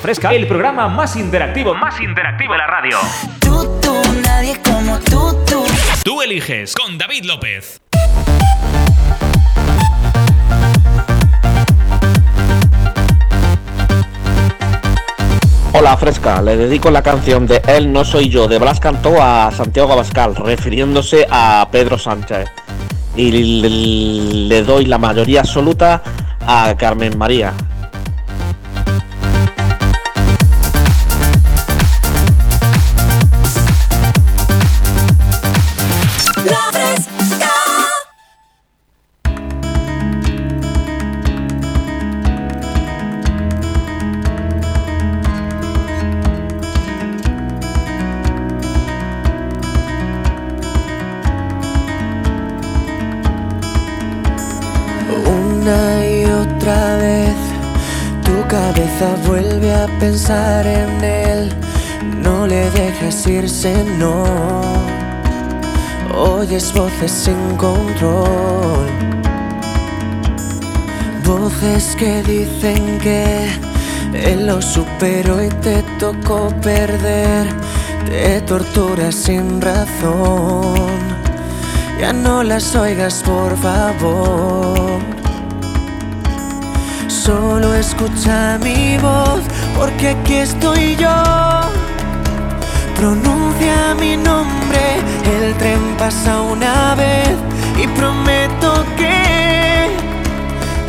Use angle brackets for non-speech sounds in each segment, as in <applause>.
Fresca, el programa más interactivo, más interactivo de la radio. Tú, tú, nadie como tú, tú. Tú eliges con David López. Hola Fresca, le dedico la canción de Él no soy yo de Blas Cantó a Santiago Abascal, refiriéndose a Pedro Sánchez. Y le doy la mayoría absoluta a Carmen María. Voces sin control, voces que dicen que él lo superó y te tocó perder, te torturas sin razón. Ya no las oigas, por favor. Solo escucha mi voz porque aquí estoy yo. Pronuncia mi nombre, el tren pasa una vez y prometo que,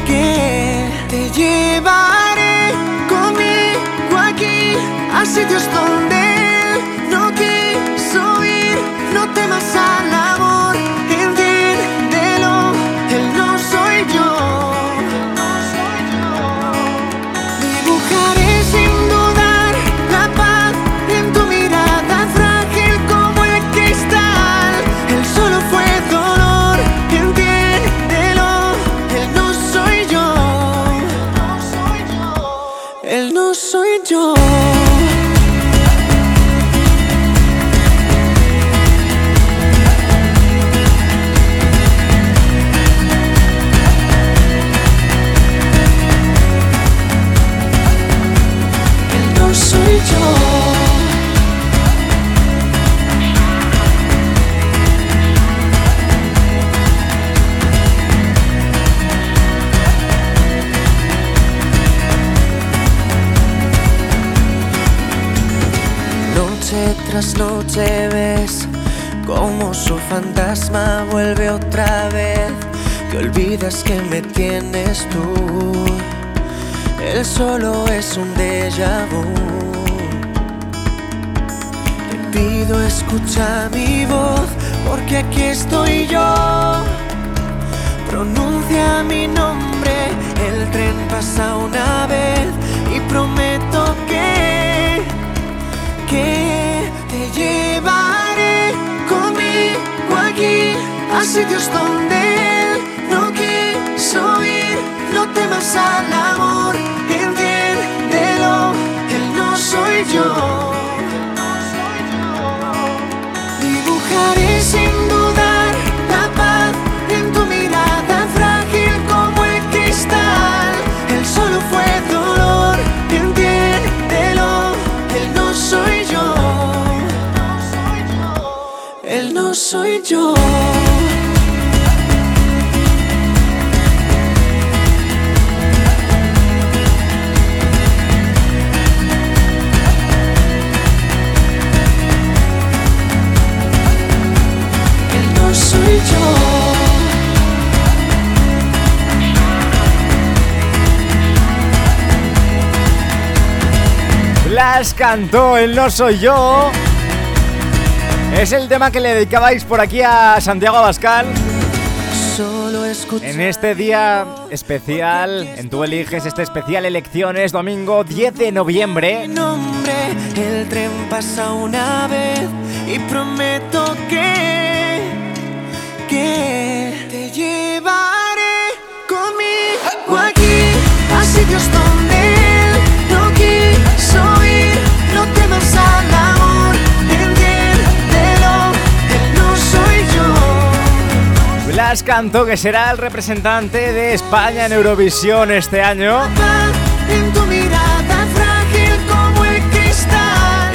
que te llevaré conmigo aquí a sitios donde noche ves como su fantasma vuelve otra vez. Que olvidas que me tienes tú. Él solo es un déjà vu. Te pido escucha mi voz porque aquí estoy yo. Pronuncia mi nombre, el tren pasa una vez y prometo que, que llevaré conmigo aquí a sitios donde él no quiso ir. No temas al amor, entiéndelo, él no soy yo. Dibujaré sin dudar soy yo. Las cantó, él no soy yo. Es el tema que le dedicabais por aquí a Santiago Abascal. En este día especial, en Tu Eliges, este especial elecciones, domingo 10 de noviembre. El tren pasa una vez y prometo que, que te llevaré conmigo aquí a sitios donde Blas Canto, que será el representante de España en Eurovisión este año.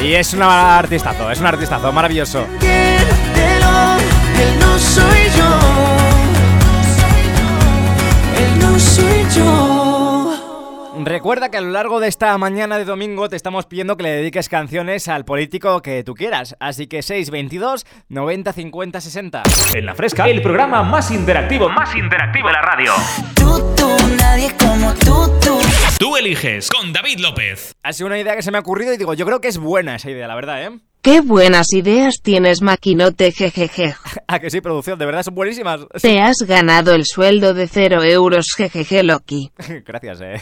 Y es un artistazo, es un artistazo, maravilloso. Recuerda que a lo largo de esta mañana de domingo te estamos pidiendo que le dediques canciones al político que tú quieras. Así que 622 90 50 60. En la fresca, el programa más interactivo, más interactivo de la radio. Tú, tú, nadie como tú, tú. Tú eliges con David López. Ha sido una idea que se me ha ocurrido y digo, yo creo que es buena esa idea, la verdad, ¿eh? Qué buenas ideas tienes, maquinote, jejeje. <laughs> Ah, que sí, producción, de verdad son buenísimas. <laughs> Te has ganado el sueldo de cero euros, jejeje, Loki. <laughs> Gracias, eh.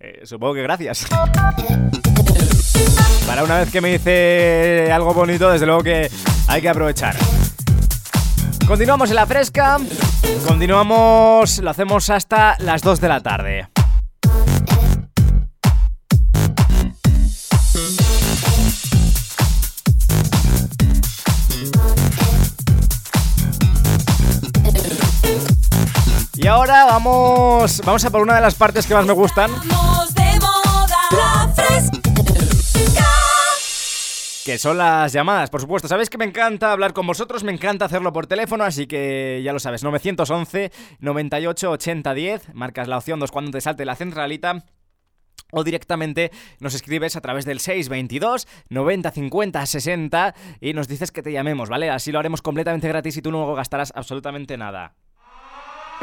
Eh, Supongo que gracias. Para una vez que me dice algo bonito, desde luego que hay que aprovechar. Continuamos en la fresca. Continuamos, lo hacemos hasta las 2 de la tarde. Y ahora vamos, vamos a por una de las partes que más me gustan, que son las llamadas, por supuesto. Sabéis que me encanta hablar con vosotros, me encanta hacerlo por teléfono, así que ya lo sabes, 911 98 80 10, marcas la opción 2 cuando te salte la centralita. O directamente nos escribes a través del 622 90 50 60 y nos dices que te llamemos, ¿vale? Así lo haremos completamente gratis y tú no gastarás absolutamente nada.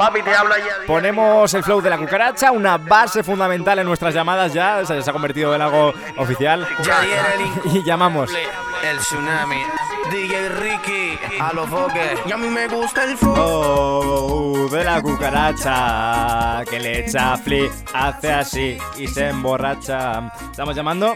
Papi, te habla ya. Ponemos el flow de la cucaracha, una base fundamental en nuestras llamadas ya, o sea, se ha convertido en algo oficial. <laughs> Y llamamos. El tsunami. DJ Ricky, a los foques. Y a mí me gusta el flow. Oh, de la cucaracha que le echa flip, hace así y se emborracha. ¿Estamos llamando?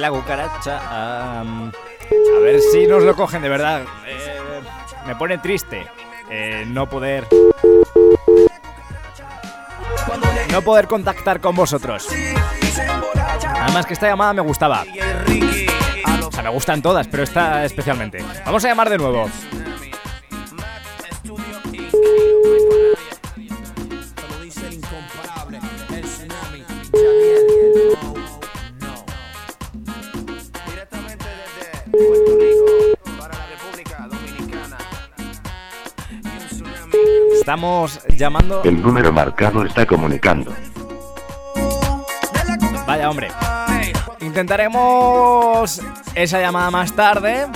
La cucaracha. a ver si nos lo cogen de verdad. Eh, me pone triste eh, no poder. No poder contactar con vosotros. Además que esta llamada me gustaba. O sea, me gustan todas, pero esta especialmente. Vamos a llamar de nuevo. Estamos llamando. El número marcado está comunicando. Vaya, hombre. Intentaremos esa llamada más tarde.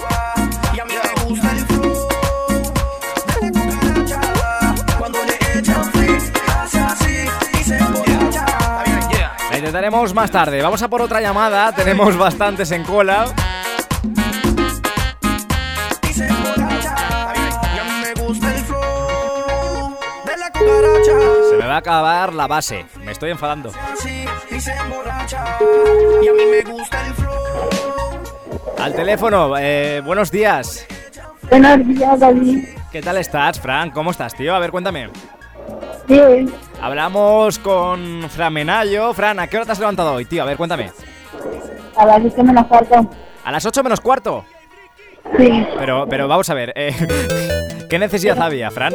La intentaremos más tarde. Vamos a por otra llamada. Tenemos bastantes en cola. Va a acabar la base. Me estoy enfadando. Al teléfono, eh, buenos días. Buenos días, David. ¿Qué tal estás, Fran? ¿Cómo estás, tío? A ver, cuéntame. Bien, Hablamos con Fran Menayo. Fran, ¿a qué hora te has levantado hoy, tío? A ver, cuéntame. a las 8 menos cuarto. A las 8 menos cuarto. Sí, Pero, pero vamos a ver, eh, <laughs> ¿qué necesidad había, Fran?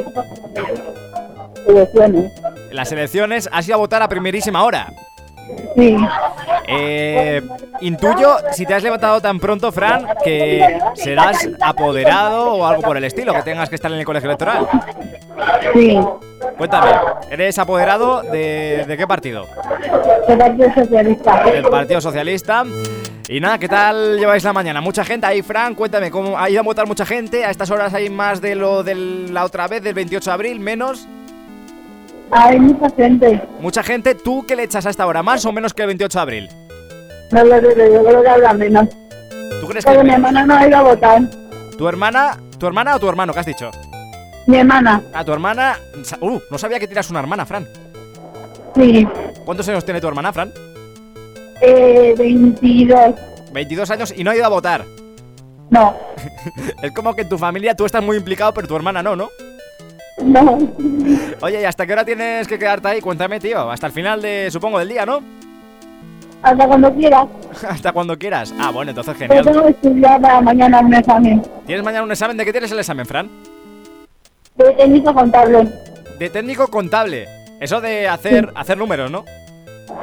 elecciones. Las elecciones has ido a votar a primerísima hora. Sí, Eh, intuyo, si te has levantado tan pronto, Fran, que serás apoderado o algo por el estilo, que tengas que estar en el colegio electoral. sí. Cuéntame, ¿eres apoderado de, de qué partido? El Partido Socialista. Del Partido Socialista. Y nada, ¿qué tal lleváis la mañana? Mucha gente ahí, Fran, cuéntame, ¿cómo ha ido a votar mucha gente? ¿A estas horas hay más de lo de la otra vez, del 28 de abril, menos? Hay mucha gente. Mucha gente, ¿tú qué le echas a esta hora? ¿Más o menos que el 28 de abril? No lo sé, yo creo que habla menos. ¿Tú crees que Pero es mi hermana no ha ido a votar. ¿Tu hermana, tu hermana o tu hermano? ¿Qué has dicho? Mi hermana, A tu hermana. Uh, no sabía que tienes una hermana, Fran. sí. ¿Cuántos años tiene tu hermana, Fran? Eh, 22. 22 años y no ha ido a votar. No, <laughs> Es como que en tu familia tú estás muy implicado, pero tu hermana no, ¿no? No. <laughs> Oye, ¿y hasta qué hora tienes que quedarte ahí? Cuéntame, tío. Hasta el final de, supongo, del día, ¿no? Hasta cuando quieras. <laughs> hasta cuando quieras. Ah, bueno, entonces Pero genial. tengo que estudiar para mañana un examen. ¿Tienes mañana un examen? ¿De qué tienes el examen, Fran? De técnico contable. De técnico contable. Eso de hacer, hacer números, ¿no?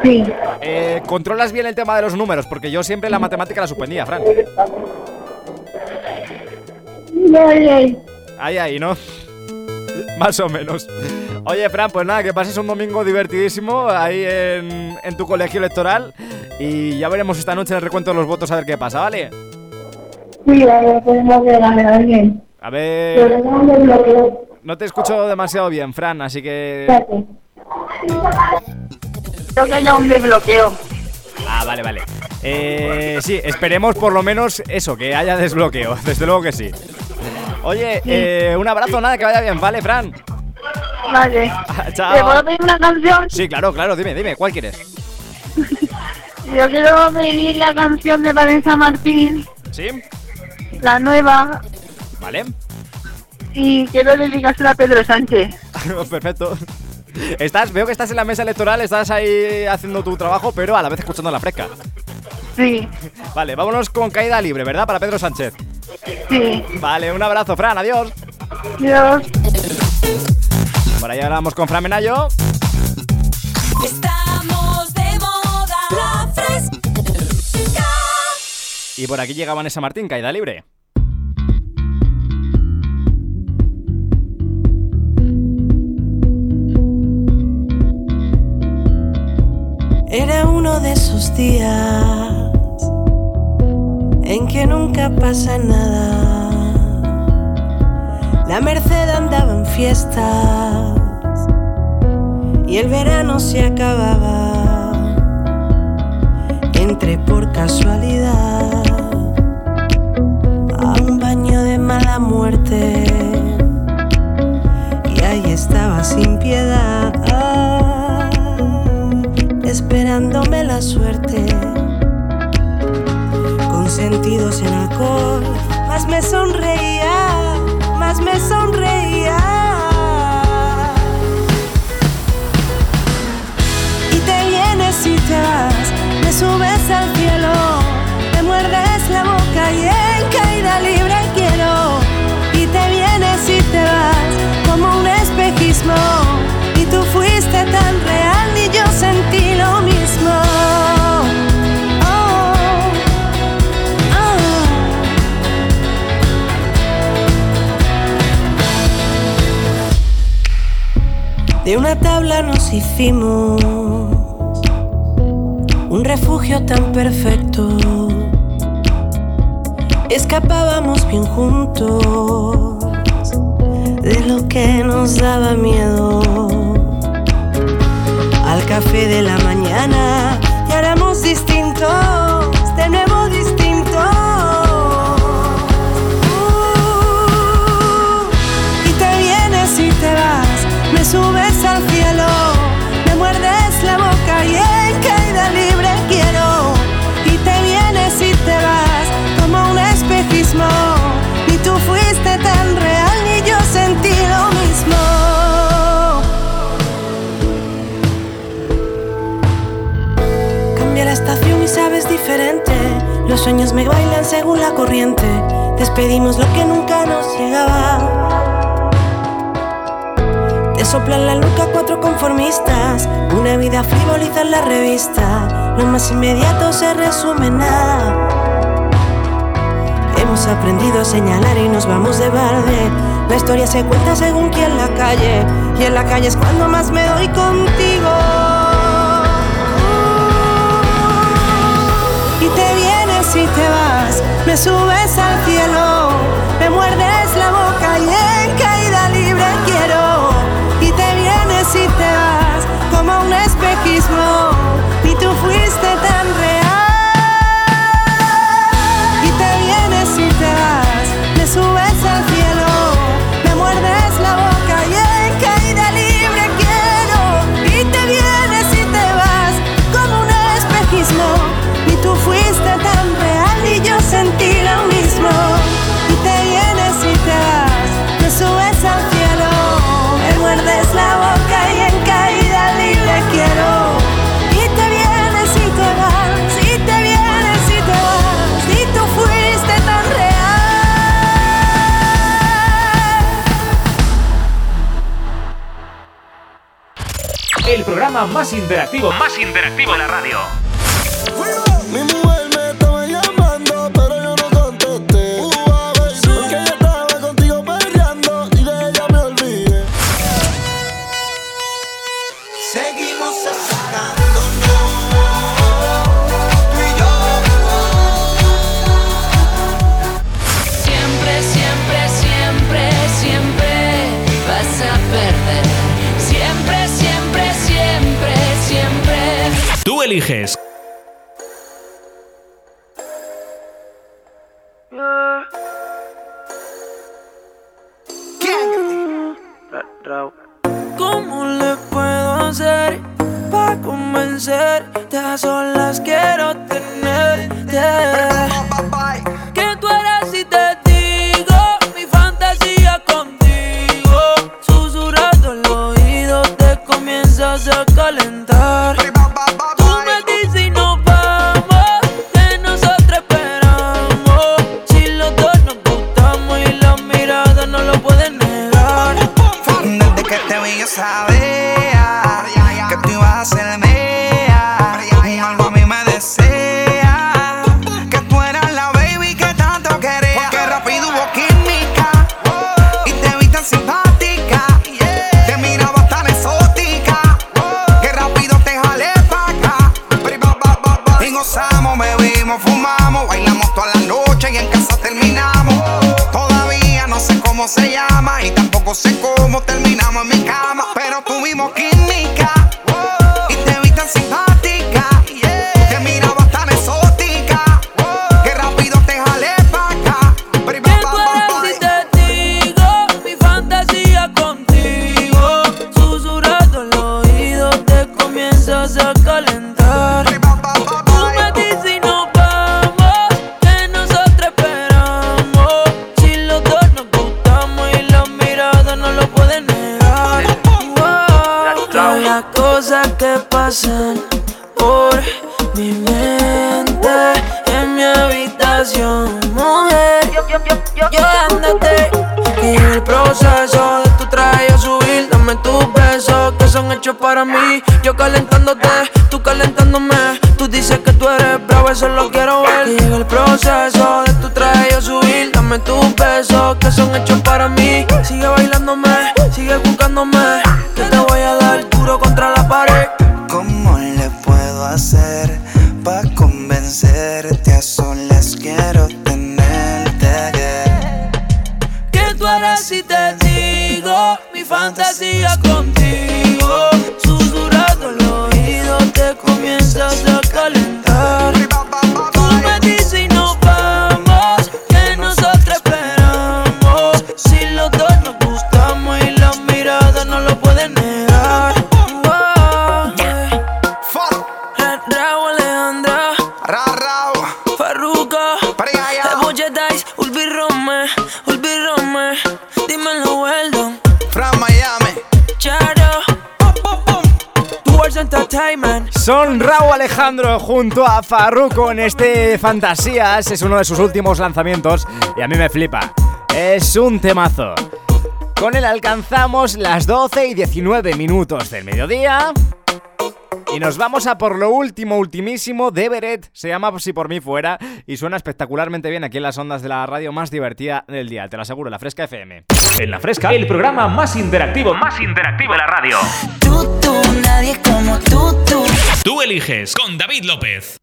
Sí. Eh, controlas bien el tema de los números, porque yo siempre la matemática la suspendía, Fran. No, eh, Ahí, ahí, ¿no? <laughs> Más o menos. Oye, Fran, pues nada, que pases un domingo divertidísimo ahí en, en tu colegio electoral. Y ya veremos esta noche el recuento de los votos a ver qué pasa, ¿vale? sí, podemos ver a alguien. A ver. no te escucho demasiado bien, Fran, así que. Espérate. Creo que haya un desbloqueo. Ah, vale, vale. Eh, sí, esperemos por lo menos eso, que haya desbloqueo. <laughs> Desde luego que sí. Oye, eh, un abrazo, nada, que vaya bien, ¿vale, Fran? Vale. <laughs> Chao. ¿Te puedo pedir una canción? Sí, claro, claro, dime, dime, ¿cuál quieres? <laughs> Yo quiero pedir la canción de Vanessa Martín, ¿Sí? la nueva, ¿Vale? y quiero dedicársela a Pedro Sánchez. <laughs> Perfecto. Estás, veo que estás en la mesa electoral, estás ahí haciendo tu trabajo, pero a la vez escuchando la fresca. Sí, Vale, vámonos con caída libre, ¿verdad? Para Pedro Sánchez. Sí. Vale, un abrazo, Fran, adiós. Dios. Por ahí hablamos con Fran Menayo. Estamos de moda. La fresca. Y por aquí llega Vanessa Martín, caída libre. Era uno de esos días en que nunca pasa nada. La Merced andaba en fiestas y el verano se acababa. Entré por casualidad a un baño de mala muerte y ahí estaba sin piedad esperándome la suerte sentidos en alcohol. Más me sonreía más me sonreía. Y te vienes y te vas una tabla nos hicimos un refugio tan perfecto. Escapábamos bien juntos de lo que nos daba miedo. Al café de la mañana y éramos distintos, de nuevo distintos. Uh, y te vienes y te vas, me subes Los sueños me bailan según la corriente. Despedimos lo que nunca nos llegaba. Te soplan la nuca cuatro conformistas. Una vida frivoliza en la revista. Lo más inmediato se resume en nada. Hemos aprendido a señalar y nos vamos de barde. La historia se cuenta según quien la calle. Y en la calle es cuando más me doy contigo. Y te vienes y te vas, me subes al cielo, me muerdes la boca y en caída libre quiero. Y te vienes y te vas como un espejismo, más interactivo, más interactivo la radio. Eliges. ¿Cómo le puedo hacer para convencerte? A Son Raúl Alejandro junto a Farruko en este Fantasías. Es uno de sus últimos lanzamientos y a mí me flipa. Es un temazo. Con él alcanzamos las 12 y 19 minutos del mediodía. Y nos vamos a por lo último, ultimísimo de Beret. Se llama Si por mí fuera y suena espectacularmente bien aquí en las ondas de la radio más divertida del día. Te lo aseguro, la Fresca FM. En la fresca, el programa más interactivo, más interactivo de la radio. Tú, tú, nadie como tú, tú. Tú eliges con David López.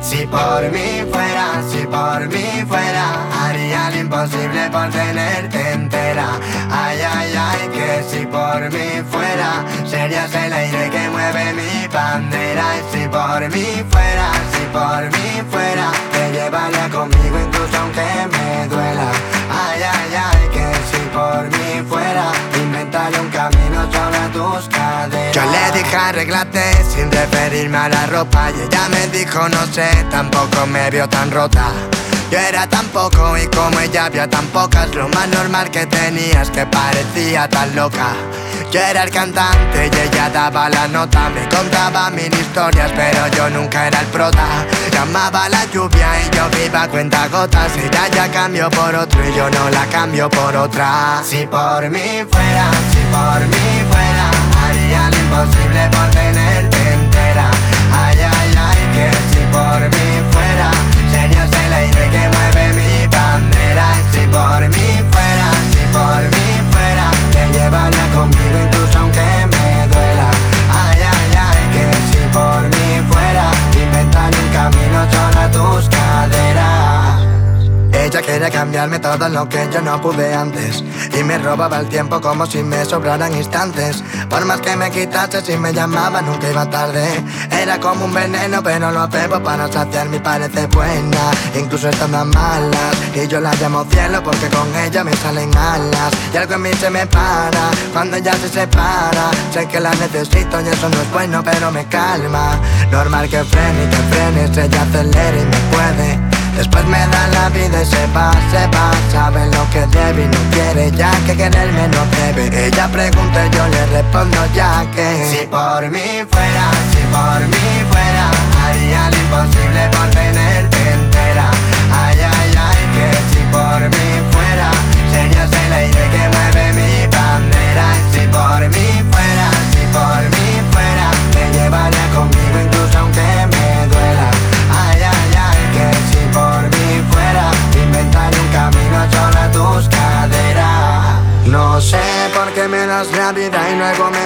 Si por mí fuera, si por mí fuera, haría lo imposible por tenerte entera. Ay, ay, ay, que si por mí fuera, serías el aire que mueve mi bandera. Si por mí fuera, si por mí fuera, te llevaría conmigo incluso aunque me duela. Ay, ay, ay, que si por mí fuera, inventaré un camino Yo le dije arreglate sin referirme a la ropa y ella me dijo no sé, tampoco me vio tan rota. Yo era tan poco y como ella había tan pocas Lo más normal que tenía es que parecía tan loca yo era el cantante y ella daba la nota. Me contaba mil historias pero yo nunca era el prota. Llamaba la lluvia y yo viva cuenta gotas. Ella ya cambió por otro y yo no la cambio por otra. Si por mí fuera, si por mí fuera Haría lo imposible por tenerte entera. Ay, ay, ay, que si por mí fuera Serías el aire que mueve mi bandera. Si por mí fuera, si por mí fuera Te llevaría conmigo tus caderas ella quiere cambiarme todo lo que yo no pude antes. Y me robaba el tiempo como si me sobraran instantes. Por más que me quitase si me llamaba nunca iba tarde. Era como un veneno pero lo bebo para saciarme y parece buena. Incluso estando a malas Y yo la llamo cielo porque con ella me salen alas. Y algo en mí se me para cuando ella se separa. Sé que la necesito y eso no es bueno pero me calma. Normal que frene y que frenes ella acelera y me puede Después me da la vida y se va, se va. Sabe lo que debe y no quiere ya que quererme no debe Ella pregunta y yo le respondo ya que. Si por mí fuera, si por mí fuera Haría lo imposible por tenerte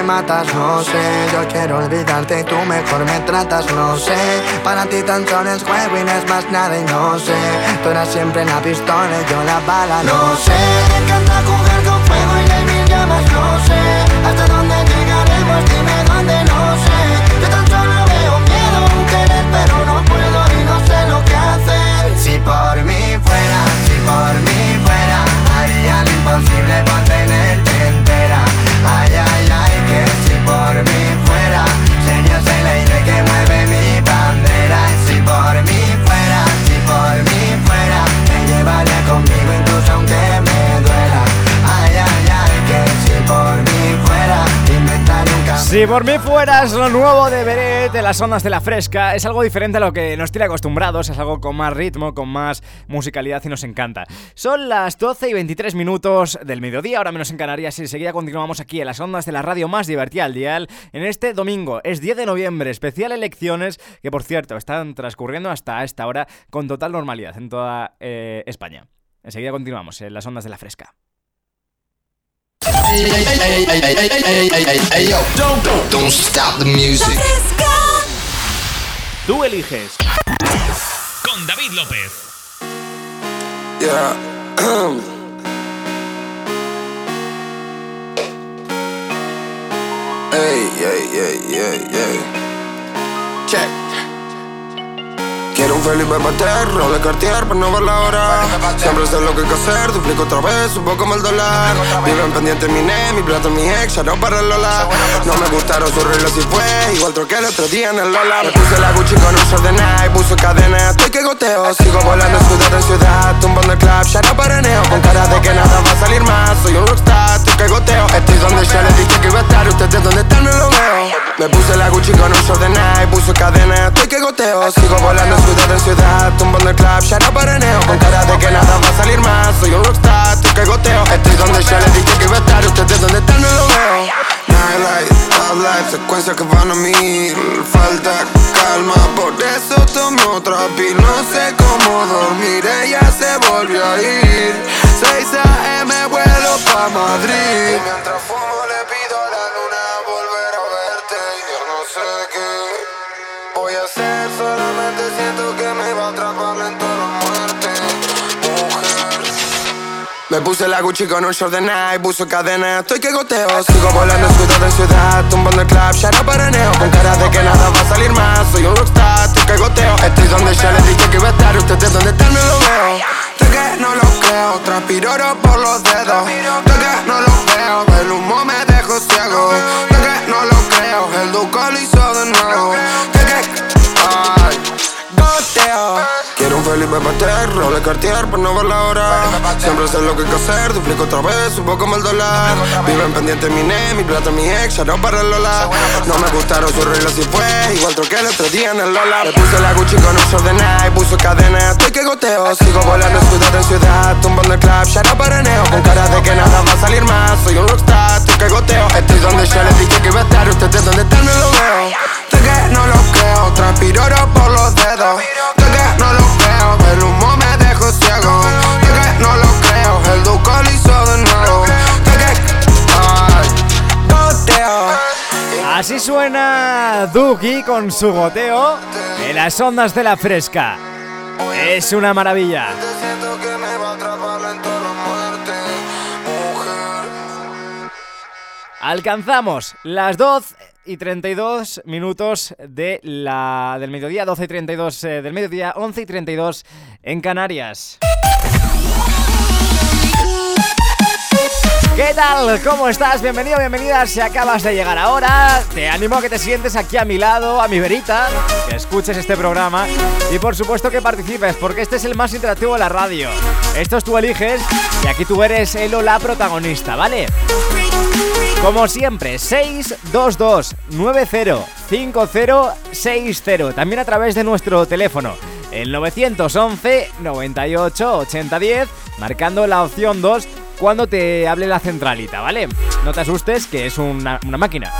matas No sé, yo quiero olvidarte y tú mejor me tratas No sé, para ti tan solo es juego y no es más nada y no sé. Tú eras siempre la pistola y yo la bala No sé, me encanta jugar con fuego y hay mil llamas No sé, hasta dónde llegaremos, dime dónde, no sé. Yo tan solo veo miedo, un querer pero no puedo y no sé lo que hacer. Si por mí fuera, si por mí fuera Haría lo imposible Si por mí fueras lo nuevo de Beret de las ondas de la fresca, es algo diferente a lo que nos tiene acostumbrados, es algo con más ritmo, con más musicalidad y nos encanta. Son las 12 y 23 minutos del mediodía, ahora menos en Canarias, y enseguida continuamos aquí en las ondas de la radio más divertida al dial. En este domingo, es 10 de noviembre, especial elecciones, que por cierto están transcurriendo hasta esta hora con total normalidad en toda eh, España. Enseguida continuamos en las ondas de la fresca. Don't stop the music. Tú eliges. Con David López. Yeah. <clears throat> Ey, ey, ey, ey, ey. Check. Felipe Pater, roble Cartier para no ver la hora. Siempre sé lo que hay que hacer, duplico otra vez, un poco más el dólar. Viven pendiente mi ne, mi plata, mi ex, ya no para el Lola. No me gustaron sus reglas y fue, igual troqué el otro día en el Lola. Me puse la Gucci con un short de Nike, puso cadena, estoy que goteo. Sigo volando ciudad en ciudad, tumbando el club, ya no paraneo Con cara de que nada va a salir más, soy un rockstar, estoy que goteo. Estoy donde yo les dije que iba a estar, ustedes donde están no lo veo. Me puse la Gucci con un short de Nike, puso cadena, estoy que goteo. Sigo volando ciudad en ciudad, tumbando el club, ya no paraneo Con cara de que nada va a salir más, soy un rockstar, estoy que goteo Estoy donde yo les dije que iba a estar, ustedes donde están no lo veo. Nightlife, top life, secuencias que van a mil. Falta calma, por eso tomo otra pil No sé cómo dormir, ella se volvió a ir. 6 a.m. vuelo pa' Madrid me puse la Gucci con un short de Nike, puso cadena, estoy que goteo Sigo volando ciudad en ciudad, tumbando el club, ya no paraneo. Con cara de que nada va a salir más, soy un rockstar, estoy que goteo. Estoy donde yo les dije que iba a estar, ustedes donde están no lo veo. De que no lo creo, transpiro oro por los dedos. De que no lo veo, el humo me dejó ciego. De que no lo creo, el duco lo hizo de nuevo Un Felipe Pater, roble Cartier por no ver la hora. Siempre sé lo que hay que hacer, duplico otra vez, subo como el dólar. Viven pendiente mi ne, mi plata, mi ex, ya no para el Lola. No me gustaron sus reglas y fue igual troqué el otro día en el Lola. Le puse la Gucci con un de Nike, puso cadena, estoy que goteo. Sigo volando ciudad en ciudad, tumbando el club, ya no paraneo. Con cara de que nada va a salir más, soy un rockstar, estoy que goteo. Estoy donde yo les dije que iba a estar, ustedes donde están no lo veo. De que no lo creo, transpiro por los dedos. De que no lo creo, ciego. De que no lo creo, el duco lo hizo de nuevo. De que, ay, goteo. Así suena Duki con su goteo en las ondas de la fresca. Es una maravilla. Alcanzamos las 12 y 32 minutos de la, del mediodía, 12 y 32 eh, del mediodía, 11 y 32 en Canarias. ¿Qué tal? ¿Cómo estás? Bienvenido, bienvenida. Si acabas de llegar ahora, te animo a que te sientes aquí a mi lado, a mi verita, que escuches este programa y por supuesto que participes, porque este es el más interactivo de la radio. Estos tú eliges y aquí tú eres el o la protagonista, ¿vale? Como siempre, 622 905060 También a través de nuestro teléfono, el 911 98 8010, marcando la opción 2 cuando te hable la centralita, ¿vale? No te asustes, que es una, máquina.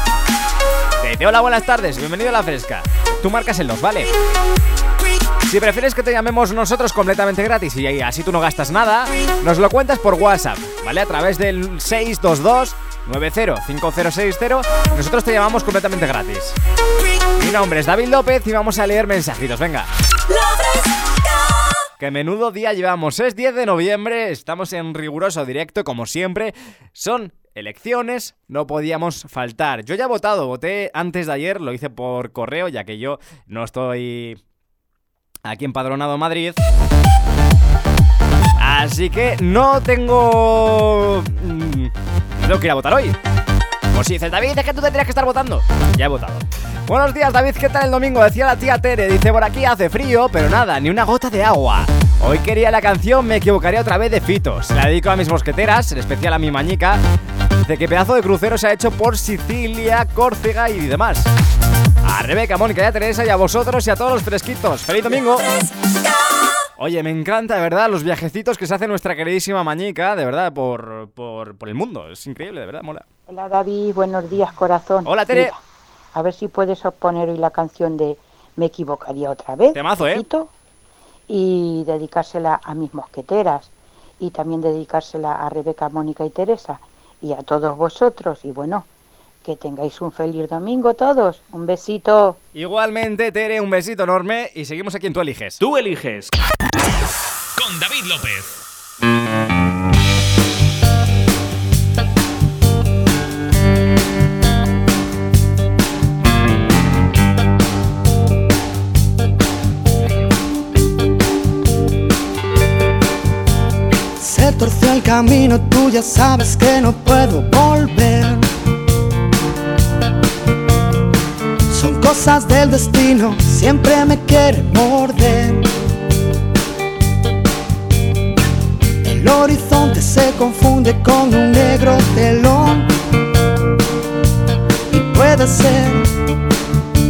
Te hola, buenas tardes, bienvenido a la fresca. Tú marcas el 2, ¿vale? Si prefieres que te llamemos nosotros completamente gratis y así tú no gastas nada, nos lo cuentas por WhatsApp, ¿vale? A través del 622 905060, nosotros te llamamos completamente gratis. Mi nombre es David López y vamos a leer mensajitos, venga. Que menudo día llevamos, es 10 de noviembre, estamos en riguroso directo como siempre, son elecciones, no podíamos faltar. Yo ya he votado, voté antes de ayer, lo hice por correo ya que yo no estoy aquí empadronado en Madrid. Así que no tengo... Tengo que votar hoy. Pues sí, dice David, es que tú tendrías que estar votando. Ya he votado. Buenos días, David, ¿qué tal el domingo? Decía la tía Tere, dice por aquí hace frío, pero nada, ni una gota de agua. Hoy quería la canción Me equivocaría otra vez de Fitos. La dedico a mis mosqueteras, en especial a mi mañica. Dice que pedazo de crucero se ha hecho por Sicilia, Córcega y demás. A Rebeca, Mónica y a Teresa a vosotros y a todos los fresquitos. ¡Feliz domingo! Oye, me encanta, de verdad, los viajecitos que se hace nuestra queridísima Mañica, de verdad, por, por, por el mundo. Es increíble, de verdad, mola. Hola David, buenos días corazón. Hola, Tere. Mira, a ver si puedes poner hoy la canción de Me equivocaría otra vez. Temazo, ¿eh? Y dedicársela a mis mosqueteras y también dedicársela a Rebeca, Mónica y Teresa y a todos vosotros. Y bueno, que tengáis un feliz domingo todos. Un besito. Igualmente, Tere, un besito enorme y seguimos aquí en Tú Eliges. Tú eliges. Con David López. Se torció el camino, tú ya sabes que no puedo volver. Son cosas del destino, siempre me quiere morder. El horizonte se confunde con un negro telón. Y puede ser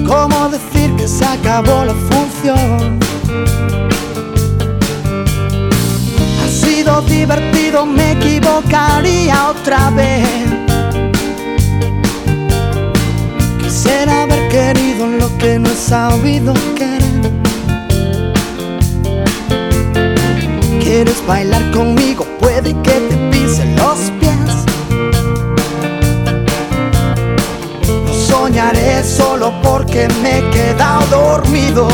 como decir que se acabó la función. Ha sido divertido, me equivocaría otra vez. Quisiera haber querido lo que no he sabido querer. ¿Quieres bailar conmigo? Puede que te pise los pies. No soñaré solo porque me he quedado dormido.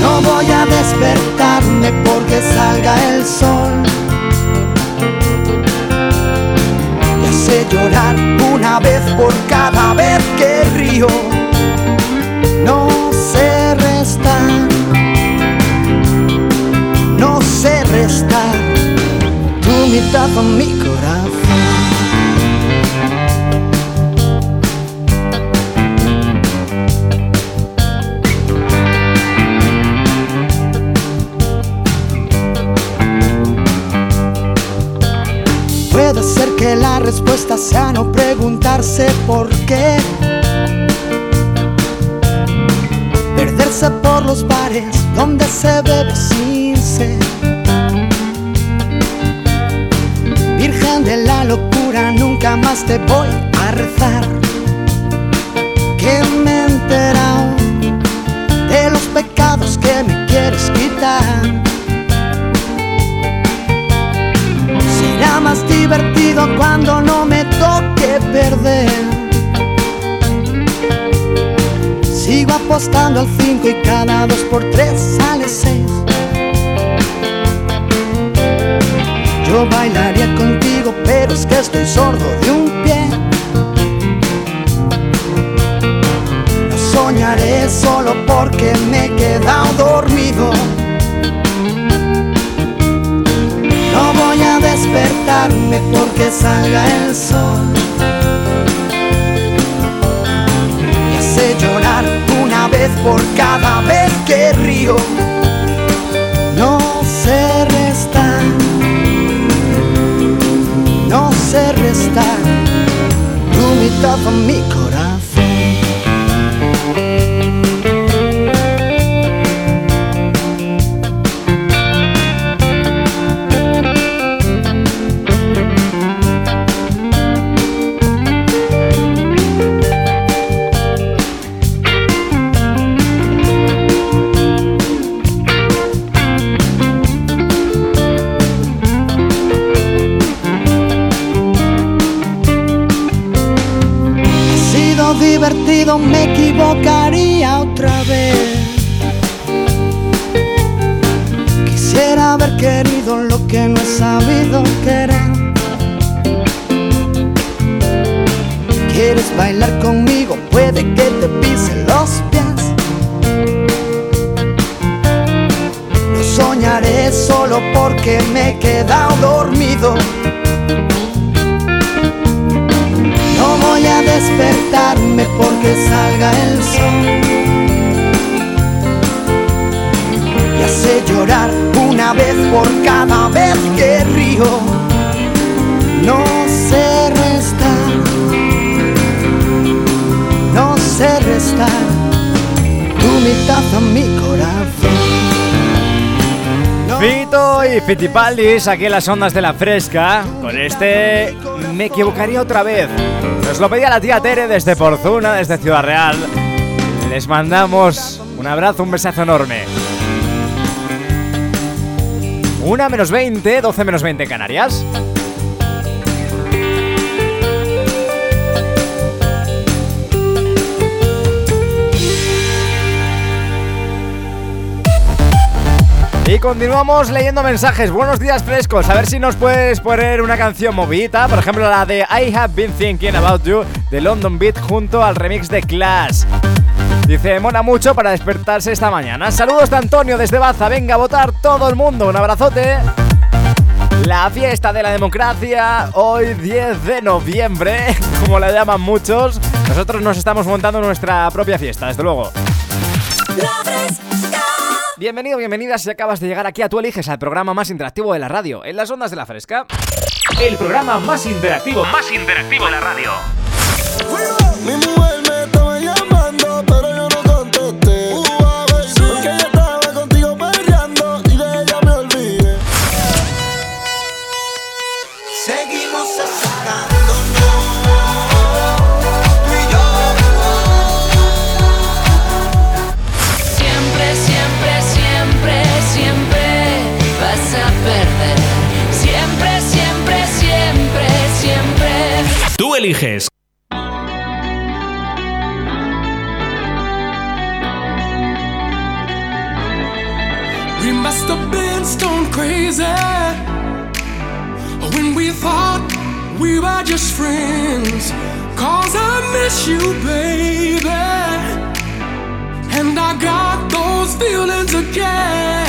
No voy a despertarme porque salga el sol. Ya sé llorar una vez por cada vez que río. No sé restar. está tu mitad con mi Puede ser que la respuesta sea no preguntarse por qué. Perderse por los bares donde se bebe sin ser. De la locura, nunca más te voy a rezar. Que me he enterado de los pecados que me quieres quitar. Será más divertido cuando no me toque perder. Sigo apostando al 5 y cada 2 por 3 sale 6. Yo bailaría contigo, pero es que estoy sordo de un pie. No soñaré solo porque me he quedado dormido. No voy a despertarme porque salga el sol. Me hace llorar una vez por cada vez que río. No sé restar tu mitad divertido, me equivocaría otra vez. Quisiera haber querido lo que no he sabido querer. ¿Quieres bailar conmigo? Puede que te pise los pies. No soñaré solo porque me he quedado dormido. Voy a despertarme porque salga el sol. Y hace llorar una vez por cada vez que río. No sé restar, no sé restar tu mitad a mi corazón. Fito y Fitipaldis aquí en las ondas de la fresca. Con este me equivocaría otra vez. Nos lo pedía la tía Tere desde Porzuna, desde Ciudad Real. Les mandamos un abrazo, un besazo enorme. Una menos 20, 12 menos 20 Canarias. Continuamos leyendo mensajes. Buenos días, frescos. A ver si nos puedes poner una canción movida. Por ejemplo, la de I Have Been Thinking About You de London Beat junto al remix de Clash. Dice, mola mucho para despertarse esta mañana. Saludos de Antonio desde Baza. Venga a votar todo el mundo. Un abrazote. La fiesta de la democracia, hoy 10 de noviembre, <laughs> como la llaman muchos. Nosotros nos estamos montando nuestra propia fiesta, desde luego. Bienvenido, bienvenida si acabas de llegar aquí a Tú Eliges, al programa más interactivo de la radio, en las ondas de la fresca. El programa más interactivo, más interactivo de la radio. Eliges. We must have been stone crazy when we thought we were just friends. Cause I miss you, baby. And I got those feelings again.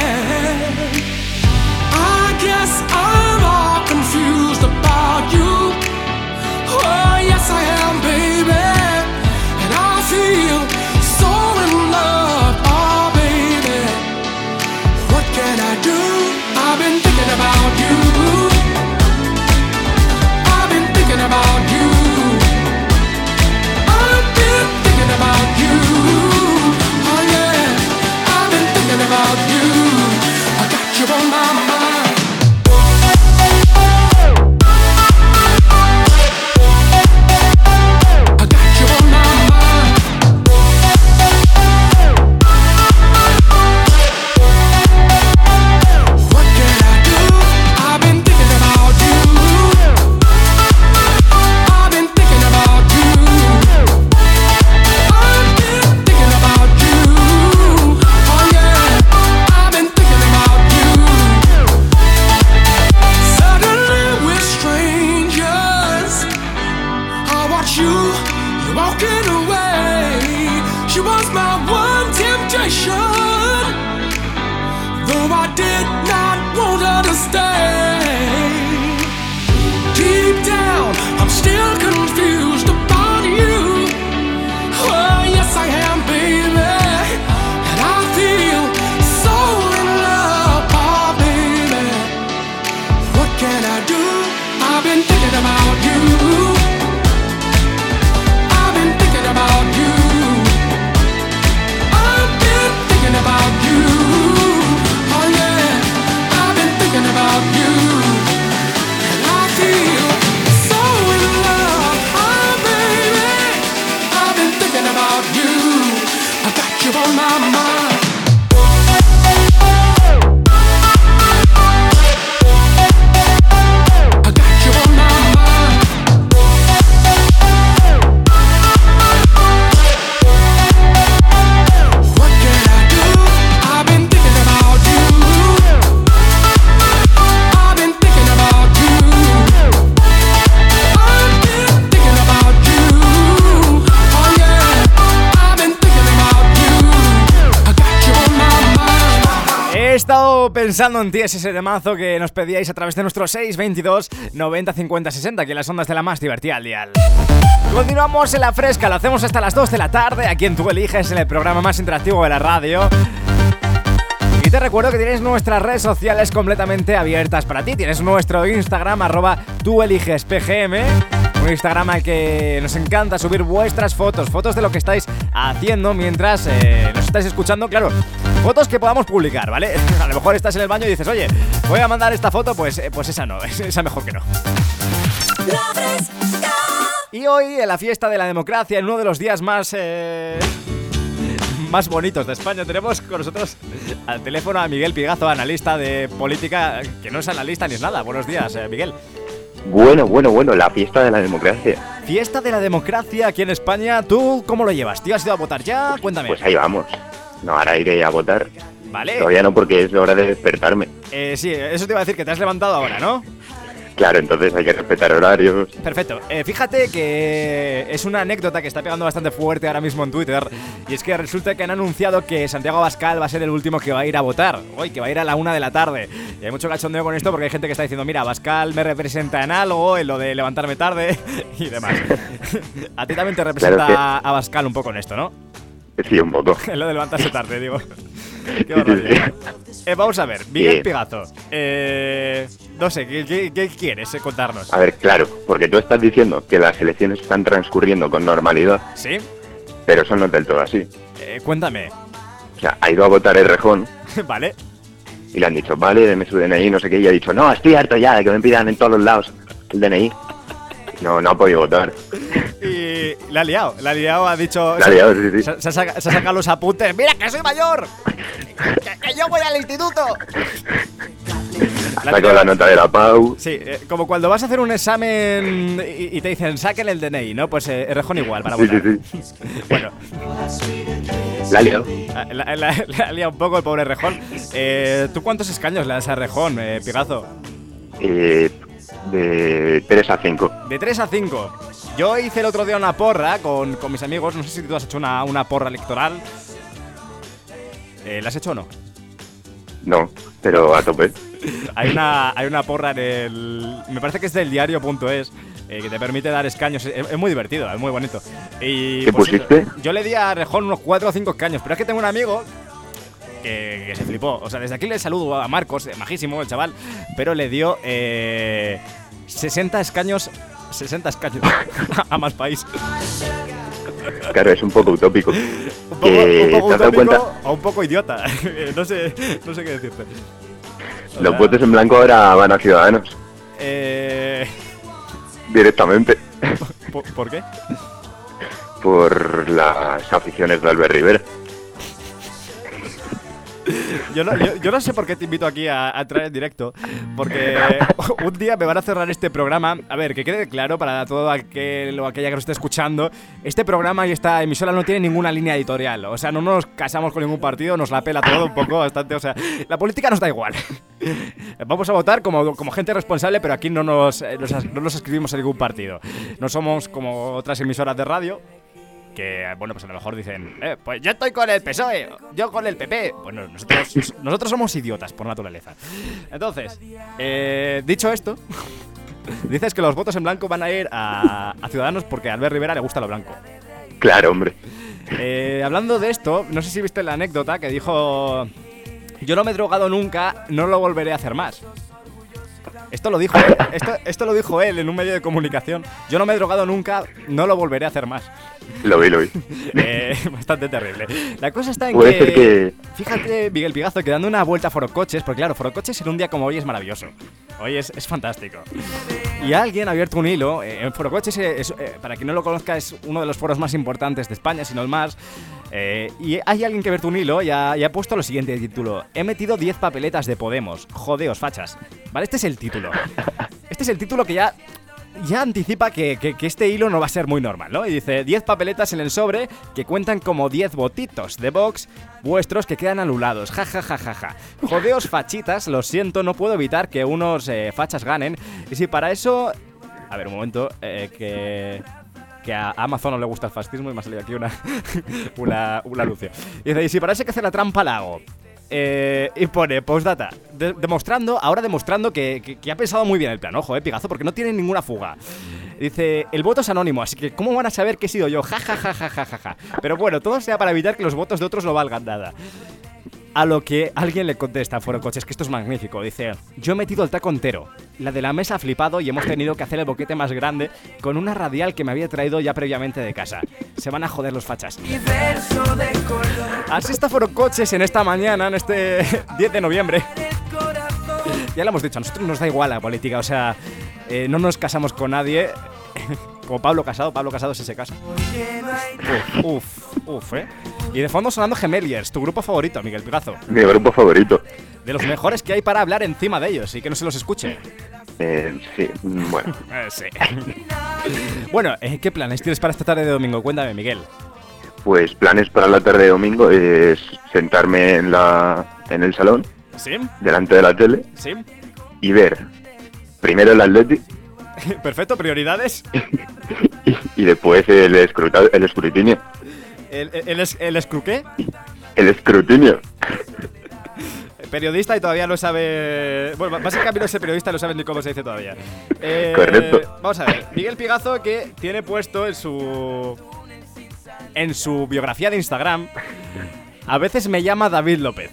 Pensando en ti, es ese temazo que nos pedíais a través de nuestro 622 90 50 60, aquí en las ondas de la más divertida al dial. Continuamos en la fresca, lo hacemos hasta las 2 de la tarde, aquí en Tú Eliges, en el programa más interactivo de la radio. Y te recuerdo que tienes nuestras redes sociales completamente abiertas para ti. Tienes nuestro Instagram, arroba tú eliges PGM. Un Instagram al que nos encanta subir vuestras fotos, fotos de lo que estáis haciendo mientras eh, nos estáis escuchando. Claro, fotos que podamos publicar, ¿vale? <laughs> A lo mejor estás en el baño y dices, oye, voy a mandar esta foto, pues, eh, pues esa no, <laughs> esa mejor que no. Y hoy, en la fiesta de la democracia, en uno de los días más. eh, más bonitos de España, tenemos con nosotros al teléfono a Miguel Pigazo, analista de política, que no es analista ni es nada. Buenos días, eh, Miguel. Bueno, bueno, bueno, la fiesta de la democracia. Fiesta de la democracia aquí en España, ¿tú cómo lo llevas? ¿Tío has ido a votar ya? Cuéntame. Pues ahí vamos. No, ahora iré a votar. Vale. Todavía no, porque es hora de despertarme. Eh, sí, eso te iba a decir que te has levantado ahora, ¿no? Claro, entonces hay que respetar horarios. Perfecto. Eh, fíjate que es una anécdota que está pegando bastante fuerte ahora mismo en Twitter. Y es que resulta que han anunciado que Santiago Abascal va a ser el último que va a ir a votar. Hoy, que va a ir a la una de la tarde. Y hay mucho cachondeo con esto porque hay gente que está diciendo, mira, Abascal me representa en algo, en lo de levantarme tarde <laughs> y demás. <laughs> a ti también te representa Claro que- Abascal un poco en esto, ¿no? Sí, un en <laughs> lo de levantarse tarde, digo. <laughs> Qué. Eh, vamos a ver, Miguel Sí. Pigazo. Eh, no sé, ¿qué, qué- qué quieres eh, contarnos? A ver, claro, porque tú estás diciendo que las elecciones están transcurriendo con normalidad, ¿Sí? pero eso no es del todo así. Eh, cuéntame. O sea, ha ido a votar el rejón <laughs> vale. y le han dicho, vale, deme su DNI, no sé qué, y ha dicho, no, estoy harto ya de que me pidan en todos los lados el DNI. No, no ha podido votar. <laughs> Y la ha liado, la ha liado, ha dicho. La ha liado, sí, sí. Se, se ha saca- se ha sacado los apuntes. ¡Mira, que soy mayor! ¡Que, que yo voy al instituto! Ha sacado la nota de la PAU. Sí, eh, como cuando vas a hacer un examen y, y te dicen saquen el DNI, ¿no? Pues eh, Errejón igual para Sí, votar. sí, sí. <laughs> Bueno, La ha liado. la, la- la- la ha liado un poco el pobre Errejón. Eh, ¿Tú cuántos escaños le das a Errejón, eh, Pigazo? Eh, de 3 a 5. De 3 a 5. Yo hice el otro día una porra con, con mis amigos. No sé si tú has hecho una, una porra electoral. Eh, ¿La has hecho o no? No, pero a tope. <laughs> Hay una, hay una porra en el. Me parece que es del diario.es. eh, que te permite dar escaños. Es, es muy divertido, es muy bonito. Y, ¿Qué pues, pusiste? Yo le di a Rejón unos 4 o 5 escaños, pero es que tengo un amigo que, que se flipó. O sea, desde aquí le saludo a Marcos, eh, majísimo el chaval, pero le dio eh, 60 escaños. 60 escaños <laughs> a más país. Claro, es un poco utópico. <laughs> Un poco, un poco o un poco idiota. <laughs> no, sé, no sé qué decirte. Los votos en blanco ahora van a Ciudadanos, Eh, directamente, ¿por, por qué? por las aficiones de Albert Rivera. Yo no, yo, yo no sé por qué te invito aquí a, a entrar en directo, porque <laughs> un día me van a cerrar este programa. A ver, que quede claro para todo aquel o aquella que nos esté escuchando, este programa y esta emisora no tiene ninguna línea editorial. O sea, no nos casamos con ningún partido, nos la pela todo un poco, bastante. O sea, la política nos da igual. <laughs> Vamos a votar como, como gente responsable, pero aquí no nos, eh, nos no nos escribimos a ningún partido. No somos como otras emisoras de radio, que, bueno, pues a lo mejor dicen, eh, pues yo estoy con el PSOE, yo con el PP. Bueno, nosotros, nosotros somos idiotas por naturaleza. Entonces, eh, dicho esto, <laughs> dices que los votos en blanco van a ir a, a Ciudadanos porque a Albert Rivera le gusta lo blanco. Claro, hombre. Eh, hablando de esto, no sé si viste la anécdota que dijo, yo no me he drogado nunca, no lo volveré a hacer más. Esto lo dijo esto, esto lo dijo él en un medio de comunicación. Yo no me he drogado nunca, no lo volveré a hacer más. Lo vi, lo vi. <laughs> Eh, bastante terrible. La cosa está en Puede que, ser que- Fíjate, Miguel Pigazo, que dando una vuelta a Forocoches, porque claro, Forocoches en un día como hoy es maravilloso. Hoy es, es fantástico. Y alguien ha abierto un hilo. eh, en Forocoches, es, eh, para quien no lo conozca, es uno de los foros más importantes de España, si no el más. Eh, y hay alguien que ha abierto un hilo y ha, y ha puesto lo siguiente de título. He metido 10 papeletas de Podemos. Jodeos, fachas. Vale, este es el título. Este es el título que ya ya anticipa que, que- que este hilo no va a ser muy normal, ¿no? Y dice 10 papeletas en el sobre que cuentan como 10 votitos de Vox vuestros que quedan anulados. Ja, ja, ja, ja, ja. Jodeos <laughs> fachitas, lo siento, no puedo evitar que unos eh, fachas ganen. Y si para eso... A ver, un momento, eh, que... Que a Amazon no le gusta el fascismo y me ha salido aquí una, <laughs> una, un anuncio. Y dice, y si para eso hay que hacer la trampa la hago. Eh, y pone postdata, de- demostrando, ahora demostrando que, que- que ha pensado muy bien el plan, ojo, eh, Pigazo, porque no tiene ninguna fuga. Dice, el voto es anónimo, así que ¿cómo van a saber que he sido yo? Ja, ja, ja, ja, ja, ja, ja. Pero bueno, todo sea para evitar que los votos de otros no valgan nada. A lo que alguien le contesta a Foro Coches, que esto es magnífico. Dice, yo he metido el taco entero. La de la mesa ha flipado y hemos tenido que hacer el boquete más grande con una radial que me había traído ya previamente de casa. Se van a joder los fachas. Así está Foro Coches en esta mañana, en este <laughs> 10 de noviembre. Ya lo hemos dicho, a nosotros nos da igual la política, o sea, eh, no nos casamos con nadie. Como Pablo Casado, Pablo Casado sí se casa. Uf, uf, uf, eh. Y de fondo sonando Gemeliers, tu grupo favorito, Miguel Pigazo. Mi grupo favorito. De los mejores que hay para hablar encima de ellos y que no se los escuche. Eh, sí, mm, bueno. <laughs> Eh, sí. bueno, eh, ¿qué planes tienes para esta tarde de domingo? Cuéntame, Miguel. Pues planes para la tarde de domingo es sentarme en la en el salón, ¿Sí? delante de la tele, ¿Sí? y ver primero el Atleti <laughs> Perfecto, prioridades. y después el, escruta- el escrutinio. El, el, el, es- el escruqué, El escrutinio. periodista y todavía no sabe... Bueno, camino a ser periodista y no sabes ni cómo se dice todavía. Eh, Correcto. Vamos a ver, Miguel Pigazo que tiene puesto en su... En su biografía de Instagram... A veces me llama David López.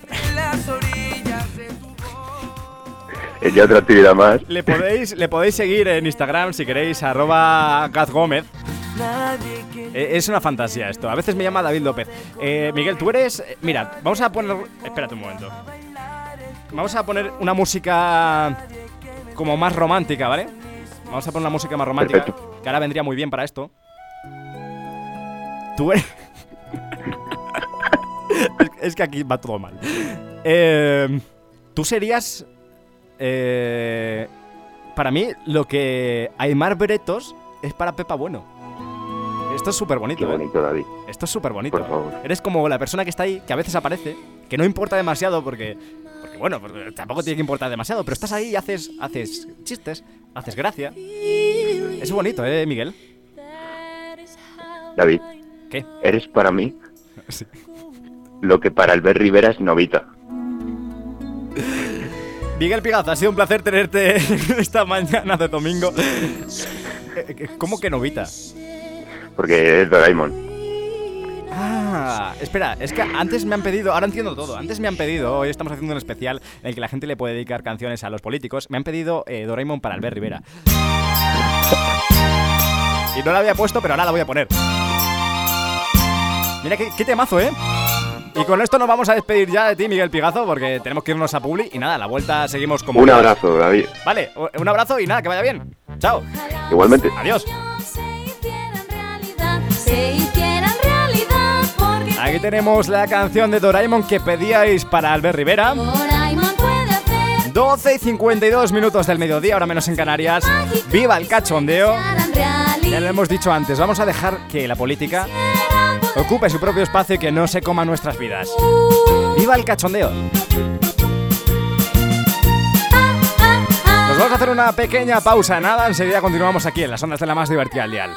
Ya otra actividad más. Le podéis, le podéis seguir en Instagram si queréis, arroba Gaz Gómez. Eh, Es una fantasía esto. A veces me llama David López. Eh, Miguel, tú eres. eh, Mira, vamos a poner. Espérate un momento. Vamos a poner una música como más romántica, ¿vale? Vamos a poner una música más romántica. Perfecto. Que ahora vendría muy bien para esto. Tú eres. es, <laughs> <laughs> es que aquí va todo mal. Eh, tú serías. Eh, para mí, lo que Aymar Bretos es para Pepa Bueno. Esto es súper bonito, Qué ¿eh? bonito, David. Esto es súper bonito. Por favor. Eres como la persona que está ahí, que a veces aparece, que no importa demasiado porque. Porque bueno, porque tampoco tiene que importar demasiado, pero estás ahí y haces, haces chistes, haces gracia. Es bonito, ¿eh, Miguel? David, ¿Qué? eres para mí <laughs> Sí. lo que para Albert Rivera es Novita. <laughs> Miguel Pigazo, ha sido un placer tenerte <laughs> esta mañana de domingo. Eh, ¿Cómo que novita? Porque es Doraemon. Ah, espera, es que antes me han pedido, ahora entiendo todo, antes me han pedido, hoy estamos haciendo un especial en el que la gente le puede dedicar canciones a los políticos, me han pedido eh, Doraemon para Albert Rivera. Y no la había puesto, pero ahora la voy a poner. Mira qué, qué temazo, ¿eh? Y con esto nos vamos a despedir ya de ti, Miguel Pigazo, porque tenemos que irnos a Publi. Y nada, a la vuelta seguimos como. Un abrazo, David. Vale, un abrazo y nada, que vaya bien. Chao. Igualmente. Adiós. Aquí tenemos la canción de Doraemon que pedíais para Albert Rivera. Doraemon puede hacer 12 y 52 minutos del mediodía, ahora menos en Canarias. ¡Viva el cachondeo! Ya lo hemos dicho antes, vamos a dejar que la política ocupe su propio espacio y que no se coma nuestras vidas. ¡Viva el cachondeo! Nos vamos a hacer una pequeña pausa, nada, enseguida continuamos aquí en las ondas de la más divertida al dial.